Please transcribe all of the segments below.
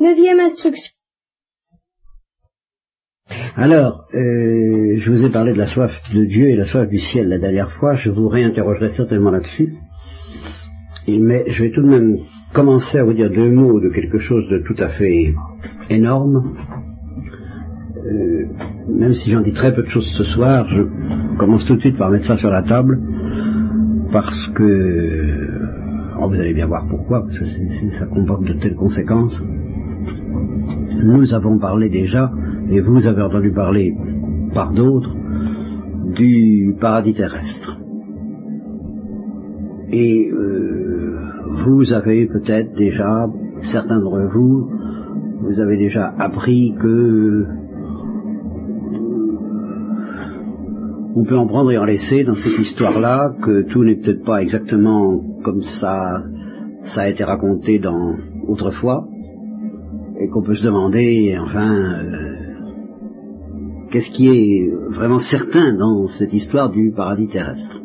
Neuvième instruction. Alors, euh, je vous ai parlé de la soif de Dieu et la soif du ciel la dernière fois, je vous réinterrogerai certainement là-dessus, mais je vais tout de même commencer à vous dire deux mots de quelque chose de tout à fait énorme. Euh, même si j'en dis très peu de choses ce soir, je commence tout de suite par mettre ça sur la table, parce que oh, vous allez bien voir pourquoi, parce que ça comporte de telles conséquences. Nous avons parlé déjà, et vous avez entendu parler par d'autres, du paradis terrestre. Et euh, vous avez peut-être déjà, certains d'entre vous, vous avez déjà appris que on peut en prendre et en laisser dans cette histoire-là, que tout n'est peut-être pas exactement comme ça, ça a été raconté dans autrefois, et qu'on peut se demander, enfin, euh, qu'est-ce qui est vraiment certain dans cette histoire du paradis terrestre.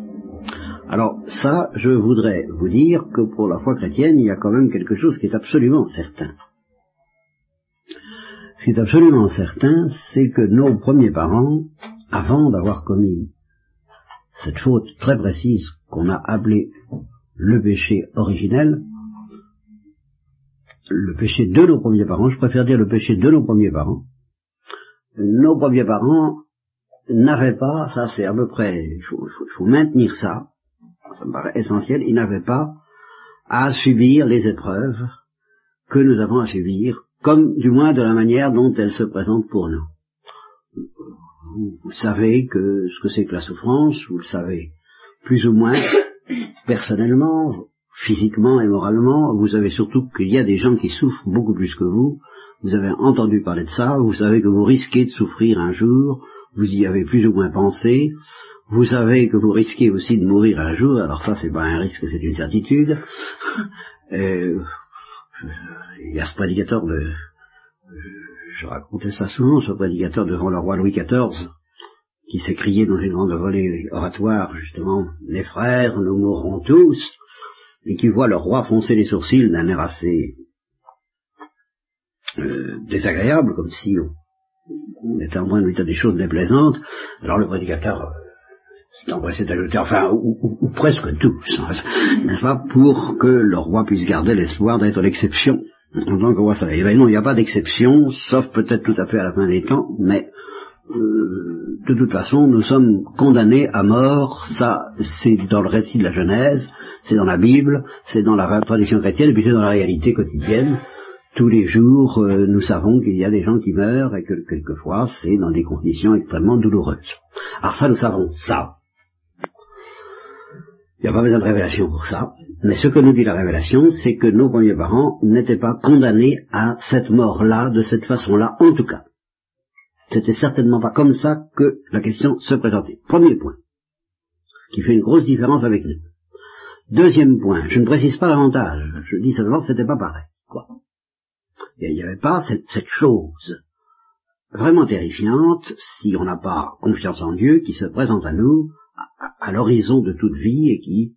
Alors ça, je voudrais vous dire que pour la foi chrétienne, il y a quand même quelque chose qui est absolument certain. Ce qui est absolument certain, c'est que nos premiers parents, avant d'avoir commis cette faute très précise qu'on a appelée le péché originel, le péché de nos premiers parents, je préfère dire le péché de nos premiers parents, nos premiers parents n'avaient pas, ça c'est à peu près, il faut, maintenir ça, ça me paraît essentiel, ils n'avaient pas à subir les épreuves que nous avons à subir, comme du moins de la manière dont elles se présentent pour nous. Vous, savez que ce que c'est que la souffrance, vous le savez plus ou moins personnellement, physiquement et moralement, vous savez surtout qu'il y a des gens qui souffrent beaucoup plus que vous, vous avez entendu parler de ça, vous savez que vous risquez de souffrir un jour, vous y avez plus ou moins pensé, vous savez que vous risquez aussi de mourir un jour, alors ça c'est pas un risque, c'est une certitude. Euh, il y a ce prédicateur de... Je racontais ça souvent, ce prédicateur devant le roi Louis XIV, qui crié dans une grande volée oratoire, justement, les frères, nous mourrons tous, et qui voit le roi foncer les sourcils d'un air assez euh, désagréable, comme si on, était en train de lui dire des choses déplaisantes. Alors le prédicateur euh, s'est d'ajouter, enfin, ou, presque tous, n'est-ce pas, pour que le roi puisse garder l'espoir d'être l'exception. En tant que roi ça. Eh ben non, il n'y a pas d'exception, sauf peut-être tout à fait à la fin des temps, mais euh, de toute façon, nous sommes condamnés à mort, ça c'est dans le récit de la Genèse, c'est dans la Bible, c'est dans la tradition chrétienne, et puis c'est dans la réalité quotidienne tous les jours, euh, nous savons qu'il y a des gens qui meurent et que quelquefois c'est dans des conditions extrêmement douloureuses. Alors ça, nous savons ça. Il n'y a pas besoin de révélation pour ça. Mais ce que nous dit la révélation, c'est que nos premiers parents n'étaient pas condamnés à cette mort-là, de cette façon-là, en tout cas. C'était certainement pas comme ça que la question se présentait. Premier point, qui fait une grosse différence avec nous. Deuxième point, je ne précise pas davantage, je dis seulement que c'était pas pareil. Quoi il n'y avait pas cette, chose vraiment terrifiante, si on n'a pas confiance en Dieu, qui se présente à nous à, l'horizon de toute vie et qui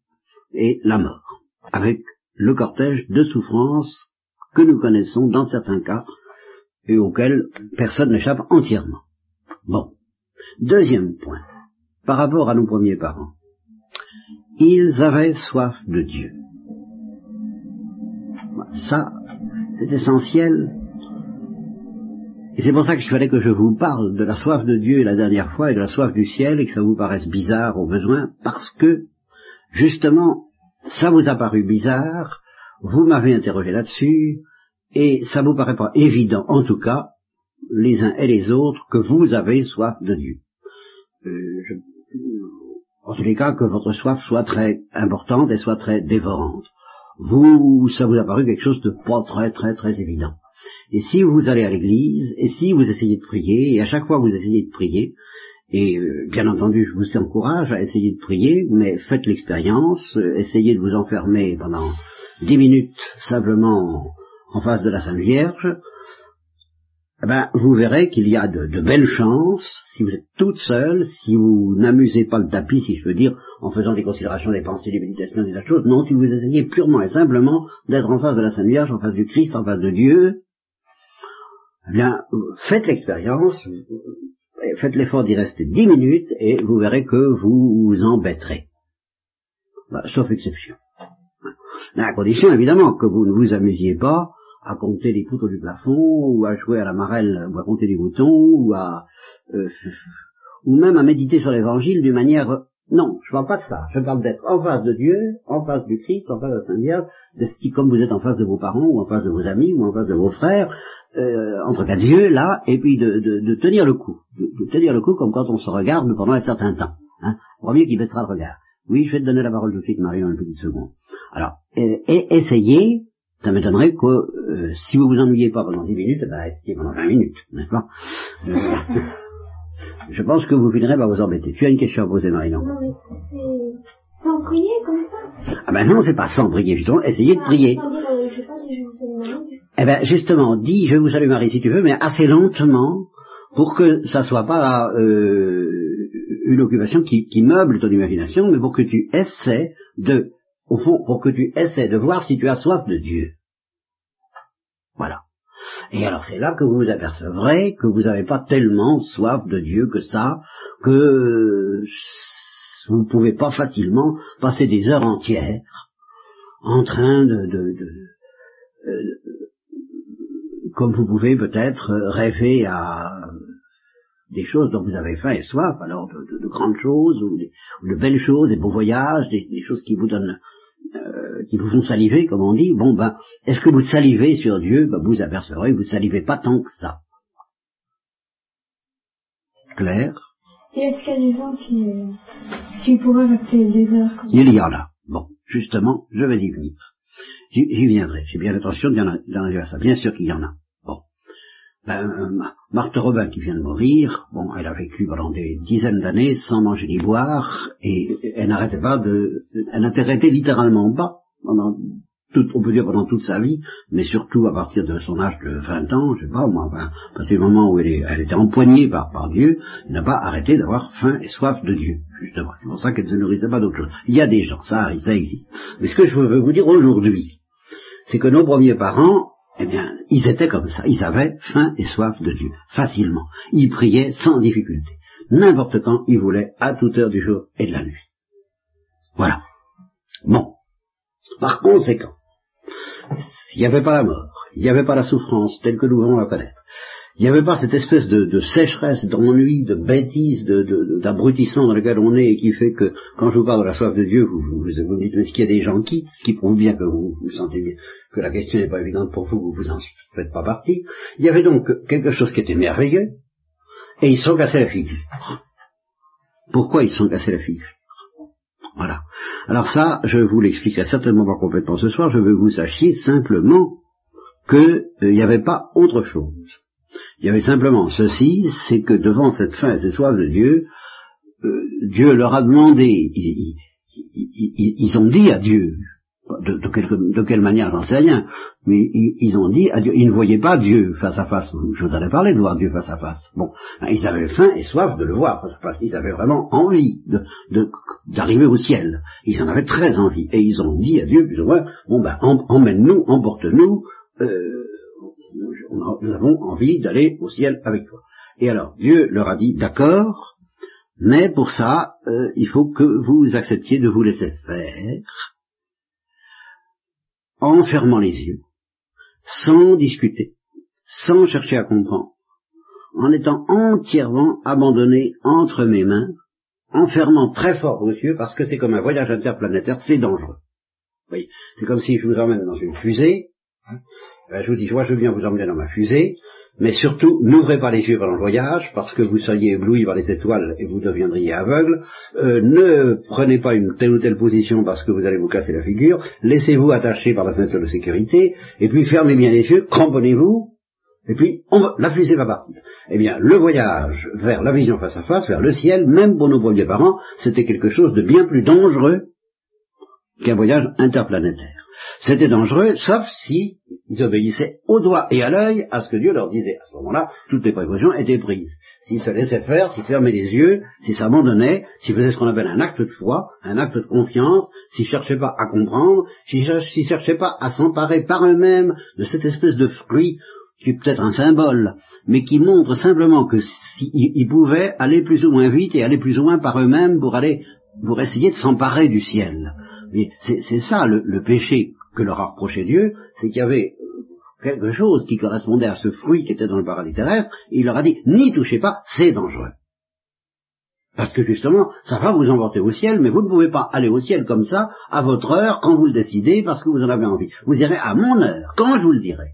est la mort, avec le cortège de souffrances que nous connaissons dans certains cas et auxquels personne n'échappe entièrement. Bon. Deuxième point, par rapport à nos premiers parents. Ils avaient soif de Dieu. Ça, c'est essentiel. Et c'est pour ça qu'il fallait que je vous parle de la soif de Dieu la dernière fois et de la soif du ciel et que ça vous paraisse bizarre au besoin, parce que, justement, ça vous a paru bizarre, vous m'avez interrogé là-dessus, et ça vous paraît pas évident, en tout cas, les uns et les autres, que vous avez soif de Dieu. Euh, en tous les cas, que votre soif soit très importante et soit très dévorante vous, ça vous a paru quelque chose de pas très très très évident. Et si vous allez à l'église, et si vous essayez de prier, et à chaque fois vous essayez de prier, et euh, bien entendu je vous encourage à essayer de prier, mais faites l'expérience, euh, essayez de vous enfermer pendant dix minutes simplement en face de la Sainte Vierge, eh ben, vous verrez qu'il y a de, belles chances, si vous êtes toute seule, si vous n'amusez pas le tapis, si je peux dire, en faisant des considérations, des pensées, des méditations, des choses, non, si vous essayez purement et simplement d'être en face de la Sainte Vierge, en face du Christ, en face de Dieu, eh bien, faites l'expérience, faites l'effort d'y rester dix minutes et vous verrez que vous vous embêterez. Bah, sauf exception. À condition, évidemment, que vous ne vous amusiez pas à compter les poutres du plafond, ou à jouer à la marelle, ou à compter les boutons, ou à, euh, ou même à méditer sur l'évangile d'une manière non, je parle pas de ça. Je parle d'être en face de Dieu, en face du Christ, en face de la Sainte Vierge, de comme vous êtes en face de vos parents, ou en face de vos amis, ou en face de vos frères, euh, entre quatre yeux, là, et puis de, de, de tenir le coup. De, tenir le coup comme quand on se regarde pendant un certain temps. Hein. Premier qui baissera le regard. Oui, je vais te donner la parole de suite, Marie, en une petite seconde. Alors, et, essayez, ça m'étonnerait que euh, si vous vous ennuyez pas pendant dix minutes, ben, essayez pendant vingt minutes, n'est-ce pas? Euh, Je pense que vous finirez par vous embêter. Tu as une question à poser, Marion Non, mais c'est sans prier comme ça Ah ben non, c'est pas sans prier, justement. Essayez de prier. Euh, je sais pas si je vous salue Marie. Eh ben justement, dis je vous salue Marie si tu veux, mais assez lentement pour que ça soit pas euh, une occupation qui, qui meuble ton imagination, mais pour que tu essaies de, au fond, pour que tu essaies de voir si tu as soif de Dieu. Voilà. Et alors c'est là que vous vous apercevrez que vous n'avez pas tellement soif de Dieu que ça, que vous ne pouvez pas facilement passer des heures entières en train de, de, de, euh, comme vous pouvez peut-être rêver à des choses dont vous avez faim et soif, alors de, grandes choses ou, de belles choses, des beaux voyages, des, choses qui vous donnent euh, qui vous font saliver, comme on dit, bon ben, est-ce que vous salivez sur Dieu? Ben, Vous apercevrez, vous ne salivez pas tant que ça. Claire Et est-ce qu'il y a des gens qui, qui pourraient rester des heures comme Il y en a. Bon, justement, je vais y venir. J'y viendrai. J'ai bien l'intention d'y en arriver à ça. Bien sûr qu'il y en a. Ben, euh, Marthe Robin qui vient de mourir, bon, elle a vécu pendant des dizaines d'années sans manger ni boire, et elle n'arrêtait pas de, elle n'arrêtait littéralement pas pendant tout, on peut dire pendant toute sa vie, mais surtout à partir de son âge de 20 ans, je sais pas, moi, enfin, à partir du moment où elle, est, était empoignée par, par Dieu, elle n'a pas arrêté d'avoir faim et soif de Dieu, justement. C'est pour ça qu'elle ne se nourrissait pas d'autre chose. Il y a des gens, ça ça existe. Mais ce que je veux vous dire aujourd'hui, c'est que nos premiers parents, eh bien, ils étaient comme ça. Ils avaient faim et soif de Dieu, facilement. Ils priaient sans difficulté. N'importe quand ils voulaient, à toute heure du jour et de la nuit. Voilà. Bon. Par conséquent, s'il n'y avait pas la mort, il n'y avait pas la souffrance telle que nous voulons la connaître, il n'y avait pas cette espèce de, sécheresse, d'ennui, de bêtise, d'abrutissement dans lequel on est et qui fait que quand je vous parle de la soif de Dieu, vous vous, vous, dites mais est-ce qu'il y a des gens qui, ce qui prouve bien que vous vous sentez bien, que la question n'est pas évidente pour vous, que vous en faites pas partie. Il y avait donc quelque chose qui était merveilleux et ils se sont cassés la figure. Pourquoi ils se sont cassés la figure? Voilà. Alors ça, je vous l'expliquerai certainement pas complètement ce soir, je veux que vous sachiez simplement qu'il euh, n'y avait pas autre chose. Il y avait simplement ceci, c'est que devant cette faim et cette soif de Dieu, euh, Dieu leur a demandé, ils, ont dit à Dieu, de, de, quelle manière, j'en sais rien, mais ils, ont dit à Dieu, ils ne voyaient pas Dieu face à face. Je vous en ai parlé de voir Dieu face à face. Bon, ben, ils avaient faim et soif de le voir face à face. Ils avaient vraiment envie d'arriver au ciel. Ils en avaient très envie. Et ils ont dit à Dieu, plus ou moins, bon ben, emmène-nous, emporte-nous, euh, nous avons envie d'aller au ciel avec toi. Et alors Dieu leur a dit, d'accord, mais pour ça, euh, il faut que vous acceptiez de vous laisser faire, en fermant les yeux, sans discuter, sans chercher à comprendre, en étant entièrement abandonné entre mes mains, en fermant très fort vos yeux, parce que c'est comme un voyage interplanétaire, c'est dangereux. C'est comme si je vous emmène dans une fusée, hein, ben, je vous dis, moi je veux bien vous emmener dans ma fusée, mais surtout, n'ouvrez pas les yeux pendant le voyage, parce que vous seriez ébloui par les étoiles et vous deviendriez aveugle. Euh, ne prenez pas une telle ou telle position parce que vous allez vous casser la figure. Laissez-vous attacher par la ceinture de sécurité, et puis fermez bien les yeux, cramponnez-vous, et puis la fusée va partir. Eh bien, le voyage vers la vision face à face, vers le ciel, même pour nos premiers parents, c'était quelque chose de bien plus dangereux qu'un voyage interplanétaire. C'était dangereux, sauf si ils obéissaient au doigt et à l'œil à ce que Dieu leur disait. À ce moment-là, toutes les précautions étaient prises. S'ils se laissaient faire, s'ils fermaient les yeux, s'ils s'abandonnaient, s'ils faisaient ce qu'on appelle un acte de foi, un acte de confiance, s'ils cherchaient pas à comprendre, s'ils ne cherchaient pas à s'emparer par eux-mêmes de cette espèce de fruit qui est peut-être un symbole, mais qui montre simplement que s'ils pouvaient aller plus ou moins vite et aller plus ou moins par eux-mêmes pour aller pour essayer de s'emparer du ciel. C'est ça le, le, péché que leur a reproché Dieu, c'est qu'il y avait quelque chose qui correspondait à ce fruit qui était dans le paradis terrestre, et il leur a dit, n'y touchez pas, c'est dangereux. Parce que justement, ça va vous emporter au ciel, mais vous ne pouvez pas aller au ciel comme ça, à votre heure, quand vous le décidez, parce que vous en avez envie. Vous irez à mon heure, quand je vous le dirai.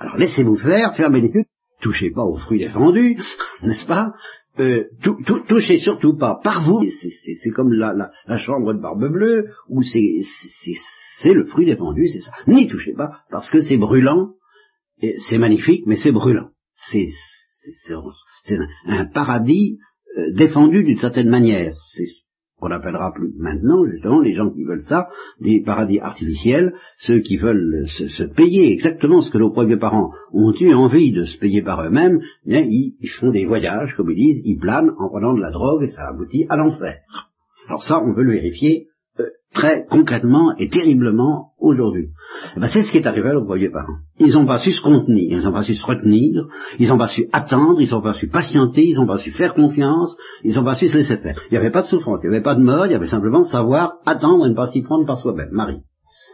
Alors laissez-vous faire, fermez les yeux, touchez pas aux fruits défendus, n'est-ce pas? Euh, touchez surtout pas par vous, c'est comme la, chambre de barbe bleue, où c'est le fruit défendu, c'est ça. N'y touchez pas, parce que c'est brûlant, c'est magnifique, mais c'est brûlant. C'est un, paradis euh, défendu d'une certaine manière. Qu'on appellera plus maintenant, justement, les gens qui veulent ça, des paradis artificiels, ceux qui veulent se, payer exactement ce que nos premiers parents ont eu envie de se payer par eux-mêmes, eh ils, ils, font des voyages, comme ils disent, ils planent en prenant de la drogue et ça aboutit à l'enfer. Alors ça, on veut le vérifier très concrètement et terriblement aujourd'hui. Eh ben, c'est ce qui est arrivé aux premiers parents. Ils n'ont pas su se contenir, ils n'ont pas su se retenir, ils n'ont pas su attendre, ils n'ont pas su patienter, ils n'ont pas su faire confiance, ils n'ont pas su se laisser faire. Il n'y avait pas de souffrance, il n'y avait pas de mort, il y avait simplement savoir attendre et ne pas s'y prendre par soi-même. Marie.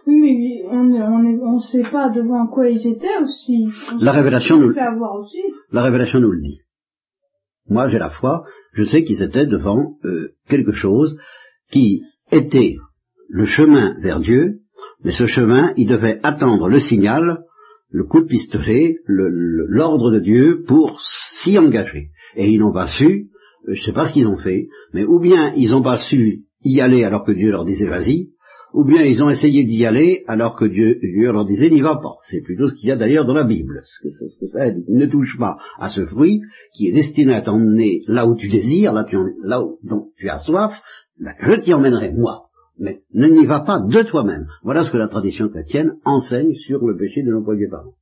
Oui, mais on ne sait pas devant quoi ils étaient aussi. la révélation nous La révélation nous le dit. Moi, j'ai la foi, je sais qu'ils étaient devant euh, quelque chose qui était le chemin vers Dieu, mais ce chemin, il devait attendre le signal, le coup de pistolet, l'ordre de Dieu pour s'y engager. Et ils n'ont pas su, je ne sais pas ce qu'ils ont fait, mais ou bien ils n'ont pas su y aller alors que Dieu leur disait vas-y, ou bien ils ont essayé d'y aller alors que Dieu, leur disait n'y va pas. C'est plutôt ce qu'il y a d'ailleurs dans la Bible. Ce que, ça dit. Ne touche pas à ce fruit qui est destiné à t'emmener là où tu désires, là, où tu as soif, je t'y emmènerai moi mais ne n'y va pas de toi-même. Voilà ce que la tradition chrétienne enseigne sur le péché de nos premiers parents.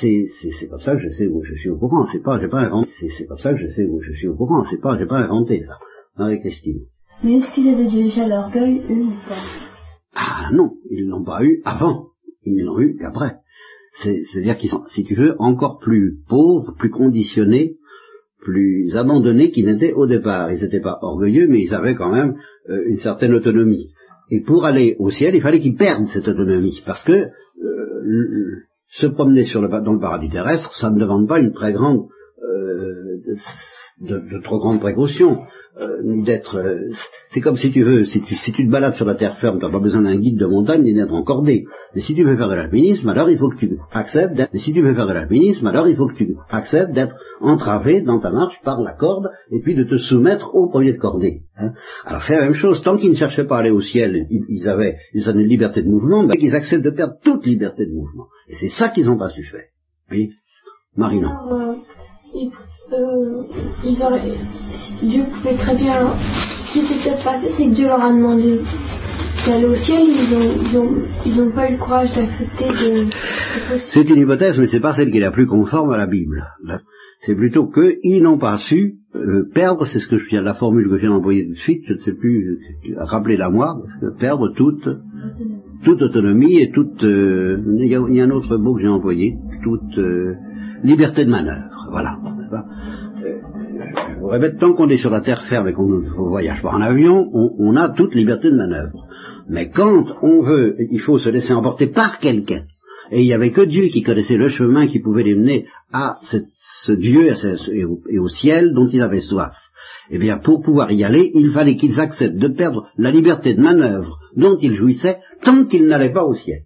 C'est, c'est, comme ça que je sais où je suis au courant. C'est pas, j'ai pas inventé. C'est, c'est comme ça que je sais où je suis au courant. C'est pas, j'ai pas inventé ça. Avec Christine. Mais est-ce qu'ils avaient déjà l'orgueil, eux, ou pas Ah non, ils l'ont pas eu avant. Ils l'ont eu qu'après. C'est, c'est-à-dire qu'ils sont, si tu veux, encore plus pauvres, plus conditionnés, plus abandonnés qu'ils n'étaient au départ. Ils n'étaient pas orgueilleux, mais ils avaient quand même euh, une certaine autonomie. Et pour aller au ciel, il fallait qu'ils perdent cette autonomie, parce que euh, se promener le, dans le paradis terrestre, ça ne demande pas une très grande euh, de, trop grande précaution, euh, d'être. Euh, c'est comme si tu veux, si tu, si tu te balades sur la terre ferme, tu n'as pas besoin d'un guide de montagne ni d'être encordé. Mais si tu veux faire de l'alpinisme, alors il faut que tu acceptes d'être. Mais si tu veux faire de l'alpinisme, alors il faut que tu acceptes d'être entravé dans ta marche par la corde et puis de te soumettre au premier de cordée. Hein. Alors c'est la même chose. Tant qu'ils ne cherchaient pas à aller au ciel, ils, avaient, ils avaient une liberté de mouvement, mais qu'ils acceptent de perdre toute liberté de mouvement. Et c'est ça qu'ils n'ont pas su faire. Oui, Marina. Euh, euh, ils auraient, Dieu pouvait très bien. Ce qui s'est peut-être passé, c'est que Dieu leur a demandé d'aller au ciel, ils n'ont ils ont, pas eu le courage d'accepter de. C'est une hypothèse, mais c'est pas celle qui est la plus conforme à la Bible. C'est plutôt qu'ils n'ont pas su euh, perdre, c'est ce que je viens, la formule que je viens d'envoyer tout de suite, je ne sais plus, euh, rappelez-la moi, perdre toute, toute autonomie et toute, euh, il, y a, un autre mot que j'ai envoyé, toute liberté de manœuvre, voilà. Je vous répète, tant qu'on est sur la terre ferme et qu'on ne voyage pas en avion, on, a toute liberté de manœuvre. Mais quand on veut, il faut se laisser emporter par quelqu'un. Et il n'y avait que Dieu qui connaissait le chemin qui pouvait les mener à ce, Dieu et au ciel dont ils avaient soif. Eh bien, pour pouvoir y aller, il fallait qu'ils acceptent de perdre la liberté de manœuvre dont ils jouissaient tant qu'ils n'allaient pas au ciel.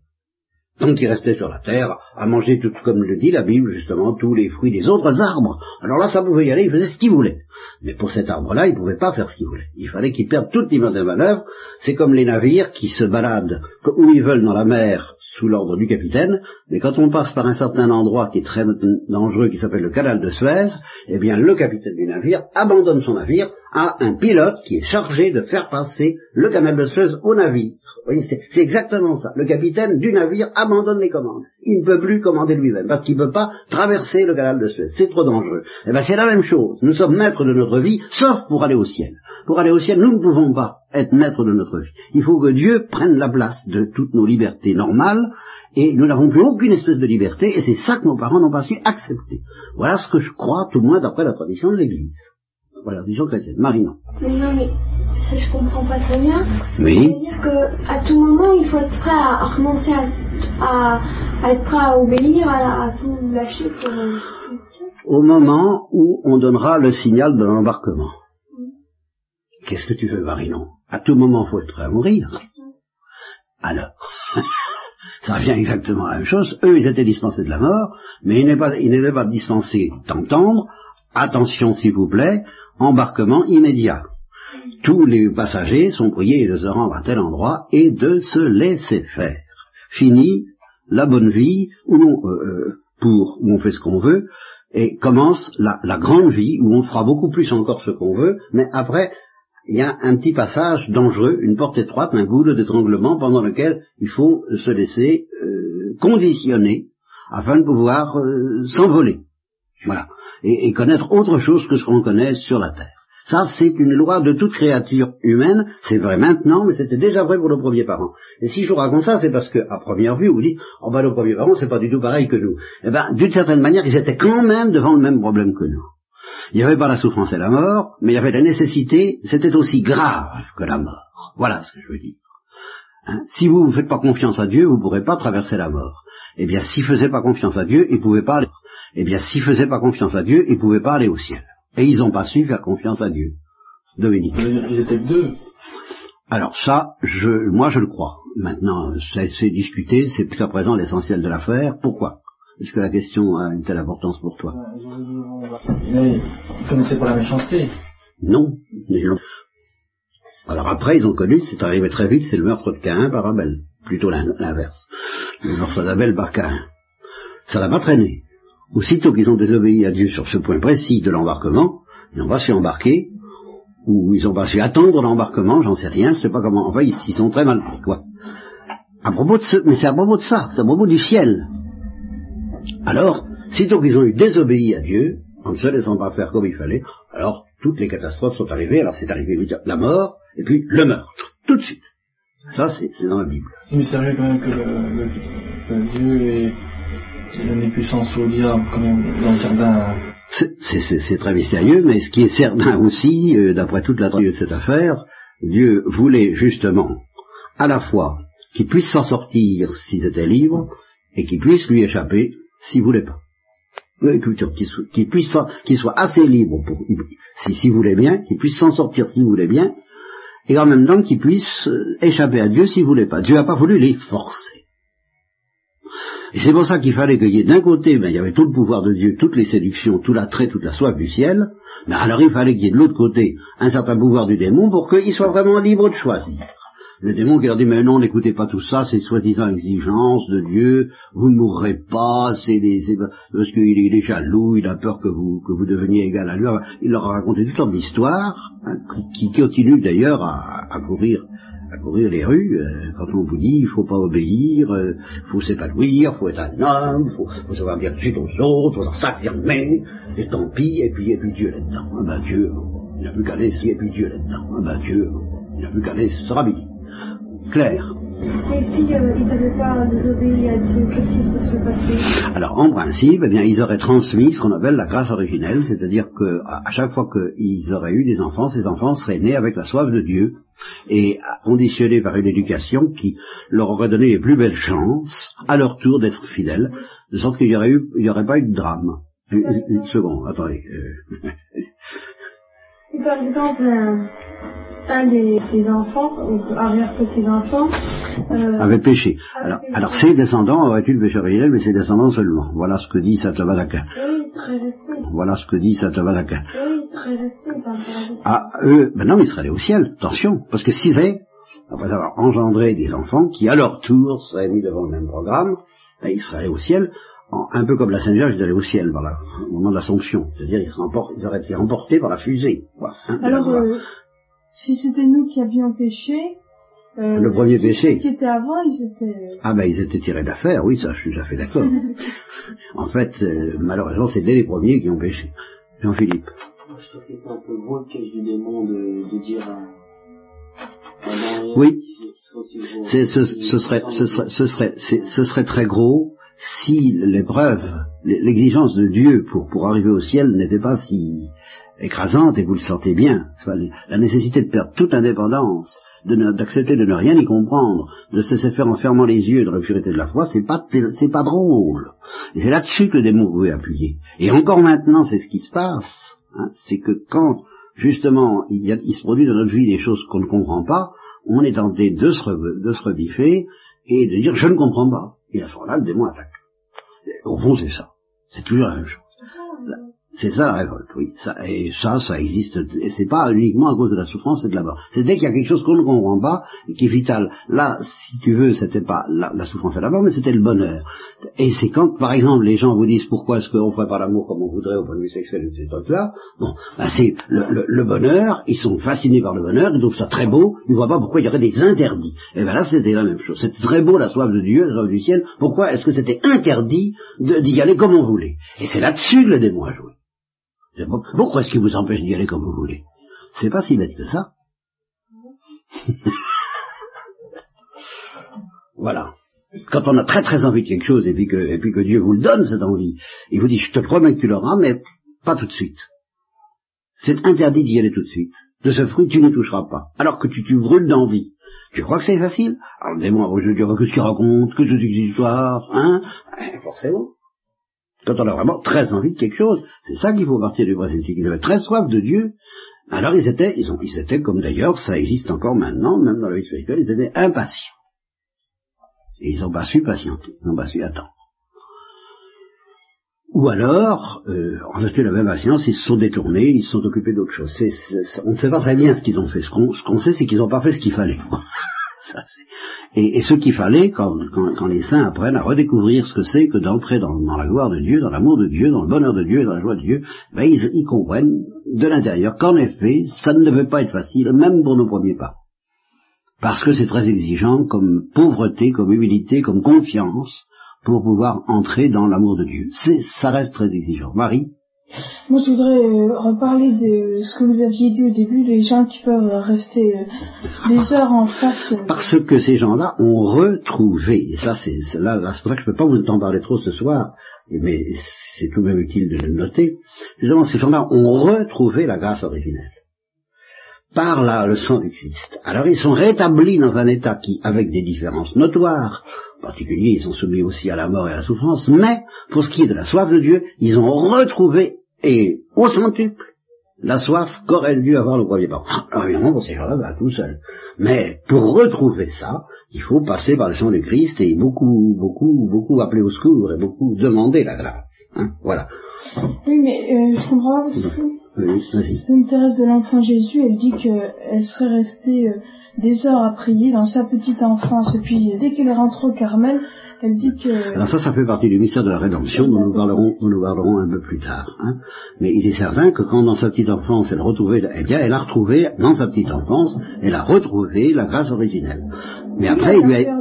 Donc il restait sur la terre à manger tout comme le dit la Bible justement tous les fruits des autres arbres. Alors là ça pouvait y aller, il faisait ce qu'il voulait. Mais pour cet arbre-là, il ne pouvait pas faire ce qu'il voulait. Il fallait qu'il perde toute liberté de manœuvre. C'est comme les navires qui se baladent où ils veulent dans la mer sous l'ordre du capitaine, mais quand on passe par un certain endroit qui est très dangereux, qui s'appelle le canal de Suez, eh bien le capitaine du navire abandonne son navire à un pilote qui est chargé de faire passer le canal de Suez au navire. C'est exactement ça. Le capitaine du navire abandonne les commandes. il ne peut plus commander lui-même, parce qu'il ne peut pas traverser le canal de Suez. C'est trop dangereux. Eh bien, c'est la même chose. Nous sommes maîtres de notre vie, sauf pour aller au ciel. Pour aller au ciel, nous ne pouvons pas être maîtres de notre vie. Il faut que Dieu prenne la place de toutes nos libertés normales, et nous n'avons plus aucune espèce de liberté, et c'est ça que nos parents n'ont pas su accepter. Voilà ce que je crois, tout le moins d'après la tradition de l'Église. Voilà, vision chrétienne. Marie, non. Mais non, mais ça, je comprends pas très bien. Oui. C'est-à-dire qu'à tout moment, il faut être prêt à, renoncer à, à, à, être prêt à obéir, à, à tout lâcher pour. euh, Au moment où on donnera le signal de l'embarquement. Qu'est-ce que tu veux, Marinon? À tout moment, il faut être prêt à mourir. Alors, ça revient exactement à la même chose. Eux, ils étaient dispensés de la mort, mais ils n'étaient pas, pas dispensés d'entendre. Attention, s'il vous plaît, embarquement immédiat. Tous les passagers sont priés de se rendre à tel endroit et de se laisser faire. Fini la bonne vie où on, euh, euh, pour où on fait ce qu'on veut et commence la grande vie où on fera beaucoup plus encore ce qu'on veut, mais après il y a un petit passage dangereux, une porte étroite, un goulot d'étranglement pendant lequel il faut se laisser euh, conditionner afin de pouvoir euh, s'envoler. Voilà. Et, connaître autre chose que ce qu'on connaît sur la Terre. Ça, c'est une loi de toute créature humaine. C'est vrai maintenant, mais c'était déjà vrai pour nos premiers parents. Et si je vous raconte ça, c'est parce que, à première vue, vous dites, oh ben nos premiers parents, c'est pas du tout pareil que nous. Eh ben, d'une certaine manière, ils étaient quand même devant le même problème que nous. Il n'y avait pas la souffrance et la mort, mais il y avait la nécessité, c'était aussi grave que la mort. Voilà ce que je veux dire. Hein si vous ne faites pas confiance à Dieu, vous ne pourrez pas traverser la mort. Eh bien, s'ils ne faisaient pas confiance à Dieu, ils ne pouvaient pas aller. Eh bien, s'ils ne faisaient pas confiance à Dieu, ils ne pouvaient pas aller au ciel. Et ils n'ont pas su faire confiance à Dieu. Dominique. Ils étaient que deux? Alors ça, je, moi je le crois. Maintenant, c'est discuté, c'est jusqu'à présent l'essentiel de l'affaire. Pourquoi? Est-ce que la question a une telle importance pour toi? Mais ils connaissaient pas la méchanceté. Non. Alors après, ils ont connu, c'est arrivé très vite, c'est le meurtre de Caïn par Abel. Plutôt l'in- l'inverse. Le meurtre d'Abel par Caïn. Ça n'a pas traîné. Aussitôt qu'ils ont désobéi à Dieu sur ce point précis de l'embarquement, ils n'ont pas su embarquer, ou ils n'ont pas su attendre l'embarquement, j'en sais rien, je sais pas comment, enfin, ils s'y sont très mal pris, quoi. À propos de ce, mais c'est à propos de ça, c'est à propos du ciel. Alors, sitôt qu'ils ont eu désobéi à Dieu, en ne se laissant pas faire comme il fallait, alors toutes les catastrophes sont arrivées, alors c'est arrivé la mort, et puis le meurtre, tout de suite. Ça, c'est dans la Bible. Mais c'est vrai quand même que le, Dieu ait donné puissance au diable quand même dans le jardin. C'est- très mystérieux, mais ce qui est certain aussi, euh, d'après toute la de cette affaire, Dieu voulait justement à la fois qu'il puisse s'en sortir s'il était libre, et qu'il puisse lui échapper s'il voulait pas. Qu'il soit, puisse qu'il soit assez libre pour, si- s'il voulait bien, qu'il puisse s'en sortir s'il voulait bien, et en même temps qu'il puisse euh, échapper à Dieu s'il voulait pas. Dieu n'a pas voulu les forcer. Et c'est pour ça qu'il fallait qu'il y ait d'un côté, ben, il y avait tout le pouvoir de Dieu, toutes les séductions, tout l'attrait, toute la soif du ciel, mais alors il fallait qu'il y ait de l'autre côté un certain pouvoir du démon pour qu'il soit vraiment libre de choisir. Le démon qui leur dit, mais non, n'écoutez pas tout ça, c'est soi-disant exigence de Dieu, vous ne mourrez pas, c'est des, parce qu'il est, jaloux, il a peur que vous, que vous deveniez égal à lui. Il leur a raconté toutes sortes d'histoires, hein, qui, qui continuent d'ailleurs à, à courir à courir les rues, euh, quand on vous dit il faut pas obéir, il faut s'épanouir, faut être un homme, faut, faut savoir dire suite aux autres, faut s'affirmer, et tant pis, et puis, et puis Dieu là-dedans. Ah ben Dieu, il n'a plus qu'à aller, et puis Dieu là-dedans. Ah ben Dieu, il n'a plus qu'à aller, ce sera bien. Clair. Et si euh, ils n'avaient pas désobéi à Dieu, qu'est-ce qui se serait passé? Alors en principe, eh bien, ils auraient transmis ce qu'on appelle la grâce originelle, c'est-à-dire que à chaque fois qu'ils auraient eu des enfants, ces enfants seraient nés avec la soif de Dieu et conditionnés par une éducation qui leur aurait donné les plus belles chances, à leur tour d'être fidèles, de sorte qu'il n'y aurait, eu- il y aurait pas eu de drame. Une, une- une seconde, attendez. euh, Si par exemple un, un des, des enfants, ou arrière-petits-enfants, euh, avait péché. Alors, alors ses descendants auraient eu le péché originel, mais ses descendants seulement. Voilà ce que dit ils restés. Voilà ce que dit ils paradis. Ah, eux, ben non, ils seraient allés au ciel, attention, parce que s'ils avaient, après avoir engendré des enfants qui, à leur tour, seraient mis devant le même programme, ben, ils seraient allés au ciel, en- un peu comme la Sainte Vierge est allée au ciel, voilà, au moment de l'Assomption, c'est-à-dire ils, ils auraient été emportés par la fusée. hein, Alors, euh, si c'était nous qui avions péché, Euh, le premier péché. Qui étaient avant, ils étaient. Ah ben ils étaient tirés d'affaire, oui, ça je suis tout à fait d'accord. en fait, euh, malheureusement, c'est dès les premiers qui ont péché. Jean-Philippe. Je trouve que c'est un peu gros le piège du démon de, de dire à, oui, ce, serait, ce, serait, ce, serait, ce serait très gros si l'épreuve, l'exigence de Dieu pour, pour arriver au ciel n'était pas si écrasante, et vous le sentez bien, la nécessité de perdre toute indépendance, d'accepter de, ne rien y comprendre, de se laisser faire en fermant les yeux dans la purité de la foi, c'est pas, c'est pas drôle. Et c'est là-dessus que le démon pouvait appuyer. Et encore maintenant, c'est ce qui se passe. Hein, c'est que quand justement, il, se produit dans notre vie des choses qu'on ne comprend pas, on est tenté de se, de se rebiffer et de dire je ne comprends pas. Et à ce moment-là, le démon attaque. au fond, c'est ça. C'est toujours la même chose. C'est ça la révolte, oui. Ça, et ça, ça existe. Et c'est pas uniquement à cause de la souffrance et de la mort. C'est dès qu'il y a quelque chose qu'on ne comprend pas qui est vital. Là, si tu veux, c'était pas la, souffrance et la mort, mais c'était le bonheur. Et c'est quand, par exemple, les gens vous disent pourquoi est-ce qu'on ferait pas l'amour comme on voudrait au point de vue sexuel? et ces trucs-là. Bon, ben c'est le, bonheur. Ils sont fascinés par le bonheur. Ils trouvent ça très beau. Ils voient pas pourquoi il y aurait des interdits. Et ben là, c'était la même chose. C'était très beau la soif de Dieu, la soif du ciel. Pourquoi est-ce que c'était interdit d'y aller comme on voulait? Et c'est là-dessus que le démon a joué. Pourquoi est-ce qu'il vous empêche d'y aller comme vous voulez? C'est pas si bête que ça. voilà. Quand on a très très envie de quelque chose et puis, que, que Dieu vous le donne cette envie, il vous dit je te promets que tu l'auras, mais pas tout de suite. C'est interdit d'y aller tout de suite. De ce fruit, tu ne toucheras pas. Alors que tu, tu brûles d'envie. Tu crois que c'est facile? Alors le démon, je dirais que ce qu'il raconte, que c'est des histoires, hein? Eh, Forcément. Quand on a vraiment très envie de quelque chose, c'est ça qu'il faut partir du principe, c'est qu'ils avaient très soif de Dieu. Alors ils étaient, ils, ont, ils étaient comme d'ailleurs, ça existe encore maintenant, même dans la vie spirituelle, ils étaient impatients. Et ils n'ont pas su patienter, ils n'ont pas su attendre. Ou alors, euh, en de la même patience, ils se sont détournés, ils se sont occupés d'autre chose. on ne sait pas très bien ce qu'ils ont fait. Ce qu'on sait, c'est qu'ils n'ont pas fait ce qu'il fallait. Et, ce qu'il fallait quand, les saints apprennent à redécouvrir ce que c'est que d'entrer dans, la gloire de Dieu, dans l'amour de Dieu, dans le bonheur de Dieu dans la joie de Dieu, ben ils, comprennent de l'intérieur qu'en effet, ça ne devait pas être facile, même pour nos premiers pas. Parce que c'est très exigeant comme pauvreté, comme humilité, comme confiance, pour pouvoir entrer dans l'amour de Dieu. ça reste très exigeant. Marie moi, je voudrais euh, reparler de ce que vous aviez dit au début, les gens qui peuvent rester euh, des heures en face. Euh. Parce que ces gens-là ont retrouvé, et ça, c'est là, pour ça que je ne peux pas vous en parler trop ce soir, mais c'est tout de même utile de le noter. Justement, ces gens-là ont retrouvé la grâce originelle par la, le sang du Christ. Alors ils sont rétablis dans un état qui, avec des différences notoires, particulier ils sont soumis aussi à la mort et à la souffrance, mais pour ce qui est de la soif de Dieu, ils ont retrouvé et au centuple la soif qu'aurait dû avoir le premier parent. Alors évidemment, pour ces gens-là, ça va tout seul. Mais pour retrouver ça, il faut passer par le sang du Christ et beaucoup, beaucoup, beaucoup appeler au secours et beaucoup demander la grâce. Hein, voilà. Oui, mais euh, je comprends pas parce que oui, Sainte Thérèse de l'Enfant Jésus, elle dit qu'elle serait restée euh, des heures à prier dans sa petite enfance. Et puis, dès qu'elle rentre au Carmel, elle dit que... Alors ça, ça fait partie du mystère de la rédemption dont nous parlerons, nous parlerons un peu plus tard. Hein. Mais il est certain que quand dans sa petite enfance elle retrouvait, eh bien, elle a retrouvé, dans sa petite enfance, elle a retrouvé la grâce originelle. Mais après, il lui a...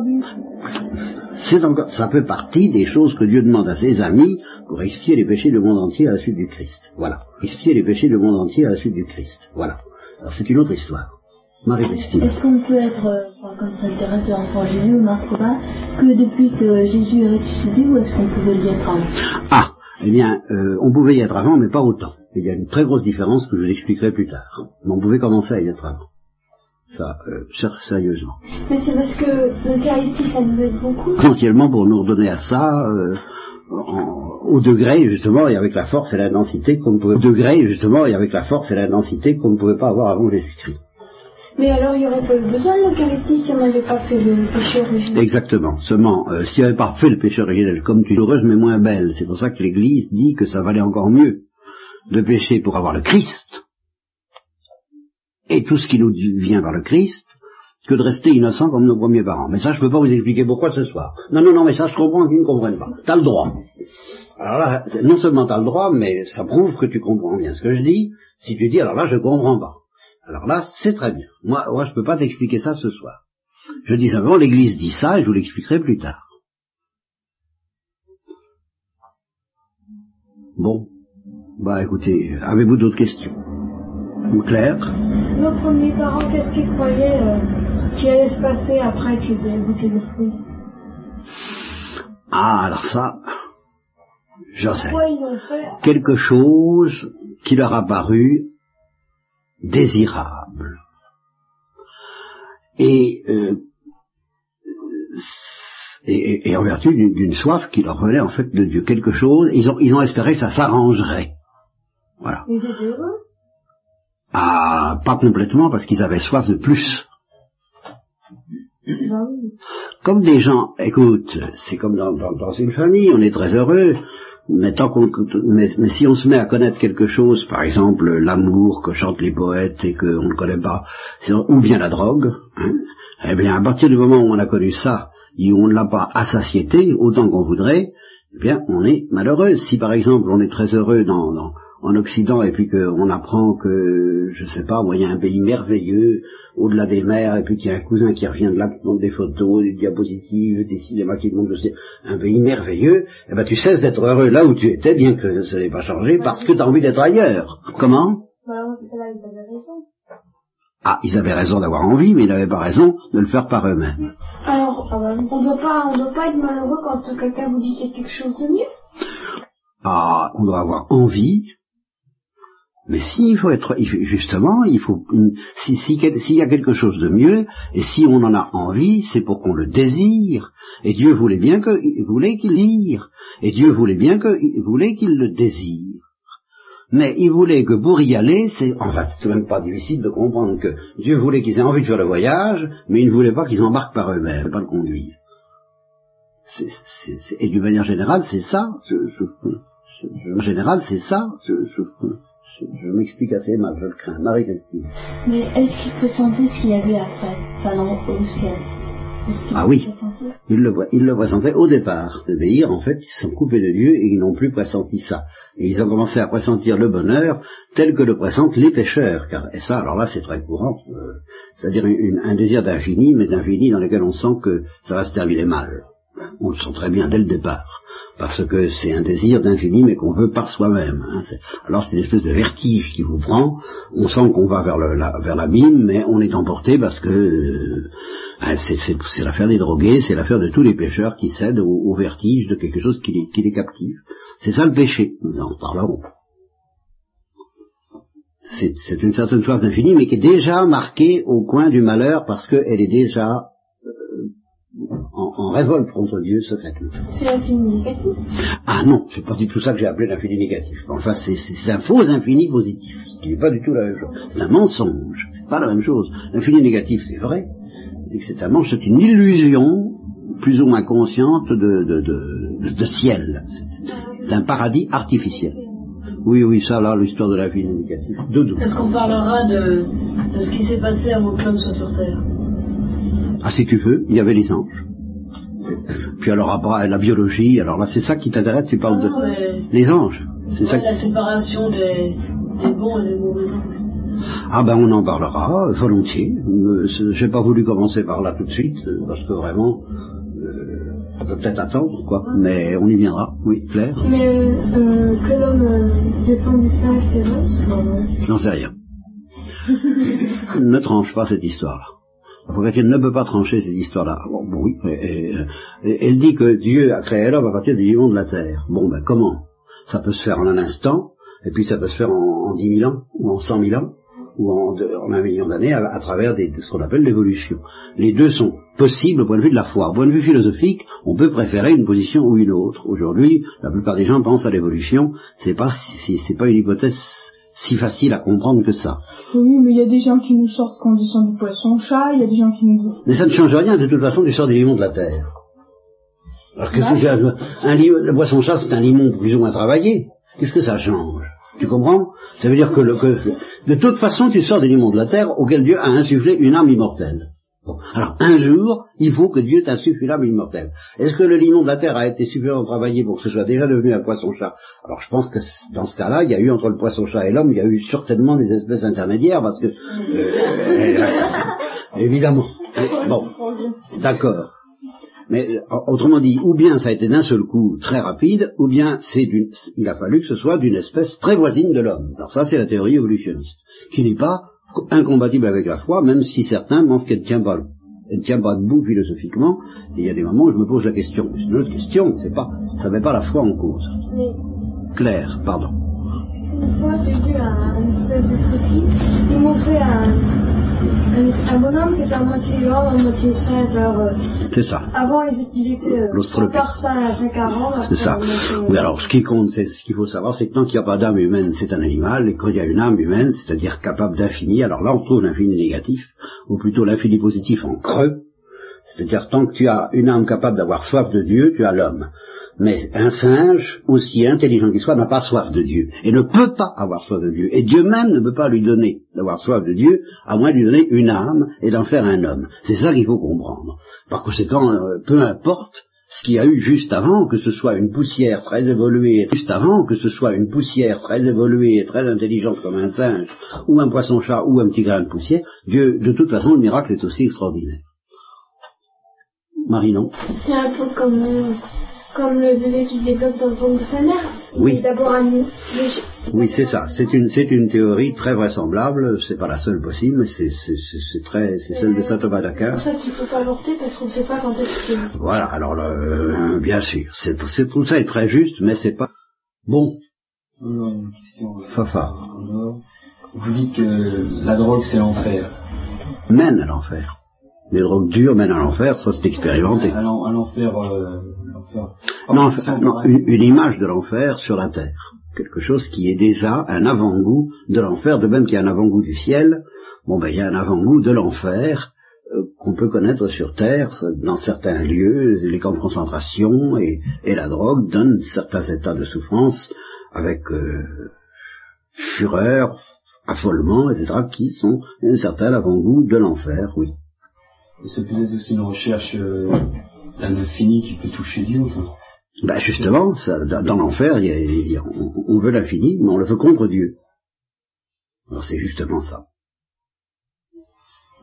C'est encore, ça fait partie des choses que Dieu demande à ses amis pour expier les péchés du monde entier à la suite du Christ. Voilà. Expier les péchés du monde entier à la suite du Christ. Voilà. Alors c'est une autre histoire. Est-ce qu'on peut être, euh, comme ça intéresse l'enfant Jésus, ou pas, que depuis que Jésus est ressuscité, ou est-ce qu'on pouvait y être avant? Ah, eh bien, euh, on pouvait y être avant, mais pas autant. Il y a une très grosse différence que je vous expliquerai plus tard. Mais on pouvait commencer à y être avant. Ça, euh, sérieusement. Mais c'est parce que l'Eucharistie, ça nous aide beaucoup. Essentiellement pour nous redonner à ça, euh, au degré justement et avec la force et la densité qu'on ne pouvait, au degré justement et avec la force et la densité qu'on ne pouvait pas avoir avant Jésus-Christ. Mais alors il n'y aurait pas eu besoin de l'Eucharistie si on n'avait pas fait le péché originel. Exactement. Seulement, euh, si on n'avait pas fait le péché originel, comme tu es heureuse mais moins belle, c'est pour ça que l'Église dit que ça valait encore mieux de pécher pour avoir le Christ et tout ce qui nous vient par le Christ que de rester innocent comme nos premiers parents. Mais ça, je ne peux pas vous expliquer pourquoi ce soir. Non, non, non, mais ça, je comprends qu'ils ne comprennent pas. Tu as le droit. Alors là, non seulement tu as le droit, mais ça prouve que tu comprends bien ce que je dis. Si tu dis, alors là, je ne comprends pas. Alors là, c'est très bien. Moi, moi je ne peux pas t'expliquer ça ce soir. Je dis simplement, l'Église dit ça et je vous l'expliquerai plus tard. Bon, bah écoutez, avez-vous d'autres questions? Claire? Nos premiers parents, qu'est-ce qu'ils croyaient euh, qui allait se passer après qu'ils aient goûté le fruit? Ah, alors ça, j'en sais. Quelque chose qui leur a paru désirable. Et, euh, et, et en vertu d'une soif qui leur venait en fait de Dieu, quelque chose, ils ont, ils ont espéré que ça s'arrangerait. Voilà. Ils étaient heureux? Ah, pas complètement parce qu'ils avaient soif de plus. Oui. Comme des gens, écoute, c'est comme dans, dans- dans une famille, on est très heureux, mais, tant qu'on- mais, mais si on se met à connaître quelque chose, par exemple l'amour que chantent les poètes et qu'on ne connaît pas, ou bien la drogue, hein, eh bien à partir du moment où on a connu ça, et où on ne l'a pas à autant qu'on voudrait, eh bien on est malheureux. Si par exemple on est très heureux dans, dans- en Occident et puis qu'on apprend que, je sais pas, il y a un pays merveilleux au-delà des mers et puis qu'il y a un cousin qui revient de là qui montre des photos, des diapositives, des cinémas qui montrent aussi un pays merveilleux, eh ben tu cesses d'être heureux là où tu étais, bien que ça n'ait pas changé, parce que tu as envie d'être ailleurs. Comment? Ils avaient raison. Ah, ils avaient raison d'avoir envie, mais ils n'avaient pas raison de le faire par eux-mêmes. Alors, on doit pas, on doit pas être malheureux quand quelqu'un vous dit quelque chose de mieux? Ah, on doit avoir envie, mais s'il faut être, il faut- justement, il faut, une- si- si s'il y a quelque chose de mieux, et si on en a envie, c'est pour qu'on le désire. Et Dieu voulait bien que, voulait qu'il désire. Et Dieu voulait bien que, voulait qu'il le désire. Mais il voulait que pour y aller, c'est, enfin, c'est tout de même pas difficile de comprendre que Dieu voulait qu'ils aient envie de faire le voyage, mais il ne voulait pas qu'ils embarquent par eux-mêmes, pas le conduire. Et d'une manière générale, c'est ça. En général, c'est ça. Je, m'explique assez mal, je le crains. Marie-Christine. Mais est-ce qu'il peut sentir ce qu'il y a eu après Enfin, au ciel? Ah oui. Ils le, voient- ils le pressentaient au départ. D'obéir, en fait, ils se sont coupés de Dieu et ils n'ont plus pressenti ça. Et ils ont commencé à pressentir le bonheur tel que le pressentent les pécheurs. Car, et ça, alors là, c'est très courant. euh, C'est-à-dire un désir d'infini, mais d'infini dans lequel on sent que ça va se terminer mal. On le sent très bien dès le départ. Parce que c'est un désir d'infini, mais qu'on veut par soi-même. hein. Alors c'est une espèce de vertige qui vous prend. On sent qu'on va vers l'abîme, mais on est emporté parce que euh, hein, c'est l'affaire des drogués, c'est l'affaire de tous les pécheurs qui cèdent au, vertige de quelque chose qui les, qui les captive. C'est ça le péché. Nous en parlerons. C'est une certaine soif d'infini, mais qui est déjà marquée au coin du malheur parce qu'elle est déjà en, en révolte contre Dieu secrètement. C'est l'infini négatif. Ah non, c'est pas du tout ça que j'ai appelé l'infini négatif. Enfin, c'est, un faux infini positif, ce qui n'est pas du tout la même chose. C'est un mensonge, c'est pas la même chose. L'infini négatif, c'est vrai, et c'est un mensonge, c'est une illusion plus ou moins consciente de, de, de, de- de ciel. C'est, un paradis artificiel. Oui, oui, ça là, l'histoire de l'infini négatif. Doudou. Est-ce qu'on parlera de, de ce qui s'est passé avant que l'homme soit sur Terre? Ah, si tu veux, il y avait les anges. Puis alors après, la biologie, alors là, c'est ça qui t'intéresse, tu parles de... Non, mais Les anges, c'est ça ouais, la séparation des, des bons et des mauvais anges. Ah ben on en parlera volontiers. Euh, J'ai pas voulu commencer par là tout de suite euh, parce que vraiment euh, on peut peut-être attendre quoi, mais on y viendra. Oui, Claire. Mais euh, que l'homme descend du ciel, c'est vrai c'est pas vrai. J'en sais rien. ne tranche pas cette histoire-là. Chrétienne ne peut pas trancher cette histoire-là. Bon, bon, oui. et- elle dit que Dieu a créé l'homme à partir du vivant de la terre. Bon, ben comment? Ça peut se faire en un instant, et puis ça peut se faire en, 10 000 ans, ou en 100 000 ans, ou en, un million d'années, à, travers ce qu'on appelle l'évolution. Les deux sont possibles au point de vue de la foi. Au point de vue philosophique, on peut préférer une position ou une autre. Aujourd'hui, la plupart des gens pensent à l'évolution. C'est pas, c'est pas une hypothèse si facile à comprendre que ça. Oui, mais il y a des gens qui nous sortent qu'on descend du poisson-chat, il y a des gens qui nous. Mais ça ne change rien, de toute façon, du sort des limons de la terre. Alors qu'est-ce que un limon, le poisson-chat, c'est un limon plus ou moins travaillé. Qu'est-ce que ça change? Tu comprends? Ça veut dire que, le, que de toute façon, tu sors des limons de la terre auquel Dieu a insufflé une âme immortelle. Alors, un jour, il faut que Dieu âme immortelle. Est-ce que le limon de la terre a été suffisamment travaillé pour que ce soit déjà devenu un poisson-chat Alors, je pense que dans ce cas-là, il y a eu entre le poisson-chat et l'homme, il y a eu certainement des espèces intermédiaires, parce que... euh, évidemment. Bon, d'accord. Mais euh, autrement dit, ou bien ça a été d'un seul coup très rapide, ou bien c'est il a fallu que ce soit d'une espèce très voisine de l'homme. Alors ça, c'est la théorie évolutionniste, qui n'est pas incompatible avec la foi, même si certains pensent qu'elle ne tient pas, elle ne tient pas debout philosophiquement. Et il y a des moments où je me pose la question. C'est une autre question. C'est pas, ça met pas la foi en cause. Claire, pardon. une fois, j'ai vu un, une espèce de truc. Ils montrait un, un, bonhomme qui était à moitié homme, à moitié. Alors, euh, C'est ça. avant, il, il était euh, L'Australopithèque. encore singe, après 40. C'est ça. Oui, alors ce qui compte, c'est ce qu'il faut savoir, c'est que tant qu'il n'y a pas d'âme humaine, c'est un animal, et quand il y a une âme humaine, c'est-à-dire capable d'infini, alors là on trouve l'infini négatif, ou plutôt l'infini positif en creux, c'est-à-dire tant que tu as une âme capable d'avoir soif de Dieu, tu as l'homme. Mais un singe, aussi intelligent qu'il soit, n'a pas soif de Dieu, et ne peut pas avoir soif de Dieu. Et Dieu même ne peut pas lui donner d'avoir soif de Dieu, à moins de lui donner une âme et d'en faire un homme. C'est ça qu'il faut comprendre. Par conséquent, euh, peu importe ce qu'il y a eu juste avant, que ce soit une poussière très évoluée, juste avant, que ce soit une poussière très évoluée et très intelligente comme un singe, ou un poisson-chat, ou un petit grain de poussière, Dieu, de toute façon, le miracle est aussi extraordinaire. Marinon C'est un peu comme, euh, comme le bébé qui se développe dans le ventre de sa mère. Oui. d'abord un Oui, c'est ça. C'est une, c'est une théorie très vraisemblable. C'est pas la seule possible, mais c'est, c'est, c'est- c'est très, c'est celle de saint Thomas C'est pour d'Aquin. ça qu'il faut pas avorter parce qu'on ne sait pas quand est-ce que. Voilà. Alors, euh, bien sûr, c'est, c'est- tout ça est très juste, mais c'est pas bon. Alors, une question. euh, Fafa alors, Vous dites que la drogue c'est l'enfer. mène à l'enfer. Les drogues dures mènent à l'enfer, ça c'est expérimenté. À l'enfer. euh, l'enfer. Non, une, une image de l'enfer sur la terre. Quelque chose qui est déjà un avant-goût de l'enfer, de même qu'il y a un avant-goût du ciel. Bon, ben, il y a un avant-goût de l'enfer euh, qu'on peut connaître sur terre, dans certains lieux, les camps de concentration et, et la drogue donnent certains états de souffrance avec euh, fureur, affolement, etc., qui sont un certain avant-goût de l'enfer, oui. Et c'est peut-être aussi une recherche euh, d'un infini qui peut toucher Dieu. Enfin. Ben justement, ça, dans l'enfer, on, on veut l'infini, mais on le veut contre Dieu. Alors c'est justement ça.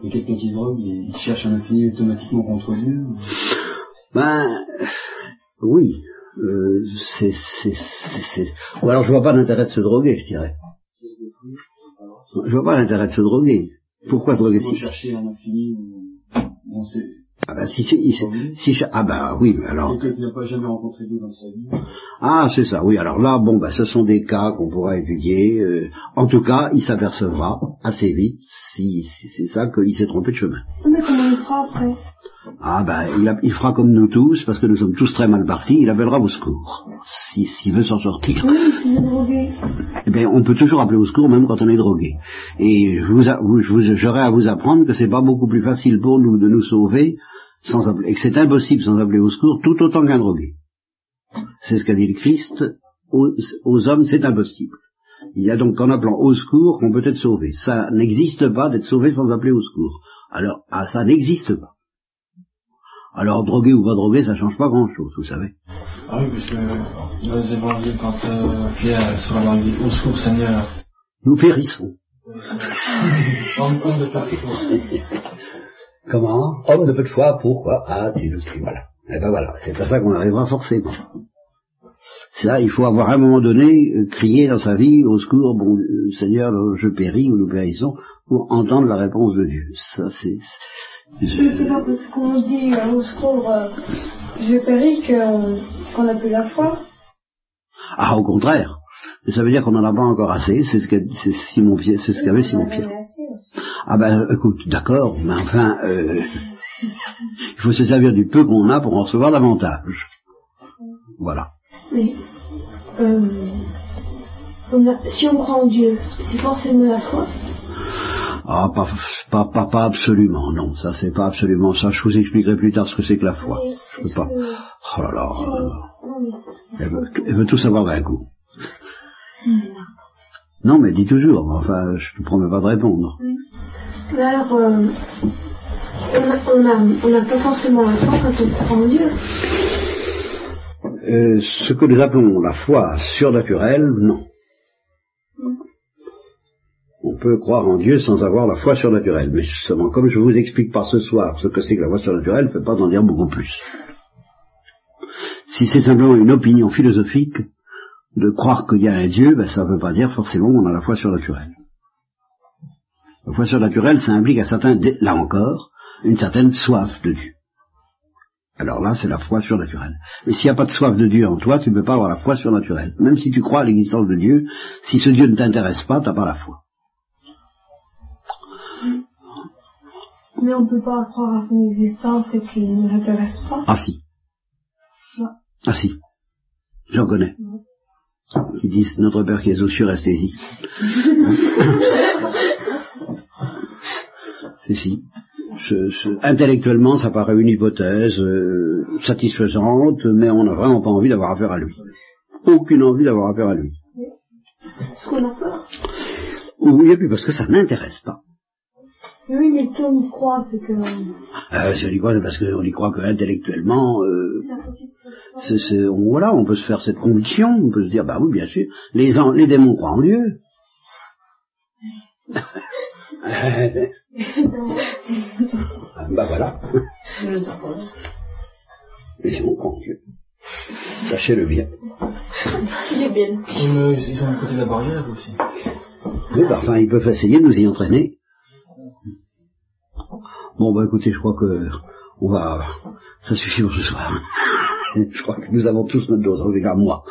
Et quelqu'un qui se drogue, il cherche un infini automatiquement contre Dieu. Ben oui, euh, c'est, Ou alors je vois pas l'intérêt de se droguer, je dirais. Je vois pas l'intérêt de se droguer. Pourquoi se droguer si chercher un infini on sait. ah ben, si, si, si, si cha- ah ben oui, mais alors Quelqu'un qui n'a pas jamais rencontré Dieu dans sa vie. ah c'est ça, oui. Alors là, bon ben, ce sont des cas qu'on pourra étudier. euh, en tout cas, il s'apercevra assez vite si, si c'est ça qu'il s'est trompé de chemin. Mais comment il fera après? Ah ben, il, a- il fera comme nous tous, parce que nous sommes tous très mal partis, il appellera au secours, si- s'il veut s'en sortir. Oui, drogué. Eh bien, on peut toujours appeler au secours, même quand on est drogué. Et je vous, vous- je vous- j'aurais à vous apprendre que c'est pas beaucoup plus facile pour nous de nous sauver sans appeler, et que c'est impossible sans appeler au secours, tout autant qu'un drogué. C'est ce qu'a dit le Christ, aux, aux hommes c'est impossible. Il y a donc en appelant au secours qu'on peut être sauvé. Ça n'existe pas d'être sauvé sans appeler au secours. Alors, ah, ça n'existe pas. Alors, drogué ou pas drogué, ça change pas grand-chose, vous savez. Ah oui, parce que dans les évangiles, quand euh, Pierre sera dans dit au secours Seigneur, Nous périssons. homme, de ta foi. Comment? Homme de peu de foi, pourquoi Ah, tu le sais, voilà. Eh ben voilà, c'est à ça qu'on arrivera forcément. C'est là, il faut avoir à un moment donné euh, crié dans sa vie au secours, bon euh, Seigneur, euh, je péris ou nous périssons, pour entendre la réponse de Dieu. Ça, c'est. Mais c'est pas parce qu'on dit euh, au secours, euh, je péris qu'on a plus la foi. Ah, au contraire. Ça veut dire qu'on n'en a pas encore assez. C'est ce qu'a c'est Simon Pierre, c'est ce qu'avait Simon Pierre. Ah ben, écoute, d'accord, mais enfin, euh, il faut se servir du peu qu'on a pour en recevoir davantage. Voilà. Mais euh, on a- si on croit en Dieu, c'est forcément la foi. Ah, pas, pas, pas, pas absolument, non, ça c'est pas absolument ça. Je vous expliquerai plus tard ce que c'est que la foi. Je peux pas. Oh là là, oh Elle, veut, elle veut tout savoir d'un coup. Non, mais dis toujours, enfin, je te promets pas de répondre. Mais alors, euh, on n'a on a, on a pas forcément la foi quand on croit en Dieu. Euh, ce que nous appelons la foi surnaturelle, non. On peut croire en Dieu sans avoir la foi surnaturelle. Mais justement, comme je vous explique pas ce soir ce que c'est que la foi surnaturelle, je ne peux pas en dire beaucoup plus. Si c'est simplement une opinion philosophique de croire qu'il y a un Dieu, ben, ça ne veut pas dire forcément qu'on a la foi surnaturelle. La foi surnaturelle, ça implique un certain, là encore, une certaine soif de Dieu. Alors là, c'est la foi surnaturelle. Mais s'il n'y a pas de soif de Dieu en toi, tu ne peux pas avoir la foi surnaturelle. Même si tu crois à l'existence de Dieu, si ce Dieu ne t'intéresse pas, tu n'as pas la foi. Mais on ne peut pas croire à son existence et qu'il ne nous intéresse pas. Ah si. Ah si. J'en connais. Ils disent notre Père qui est aux cieux, restez-y. si, intellectuellement, ça paraît une hypothèse euh, satisfaisante, mais on n'a vraiment pas envie d'avoir affaire à lui. Aucune envie d'avoir affaire à lui. Parce qu'on a peur. Oui, et puis parce que ça n'intéresse pas. Oui, mais si on y croit, c'est que... Euh, si on y croit, c'est parce qu'on y croit qu'intellectuellement, euh, c'est, c'est, on, voilà, on peut se faire cette conviction, on peut se dire, bah oui, bien sûr, les, les démons croient en Dieu. bah voilà. Les démons croient en Dieu. Sachez-le bien. Il est bien. Ils sont à côté de la barrière aussi. Oui, bah, enfin, ils peuvent essayer de nous y entraîner. Bon, bah écoutez, je crois que on va, ça suffit pour ce soir. je crois que nous avons tous notre dose, en tout cas moi.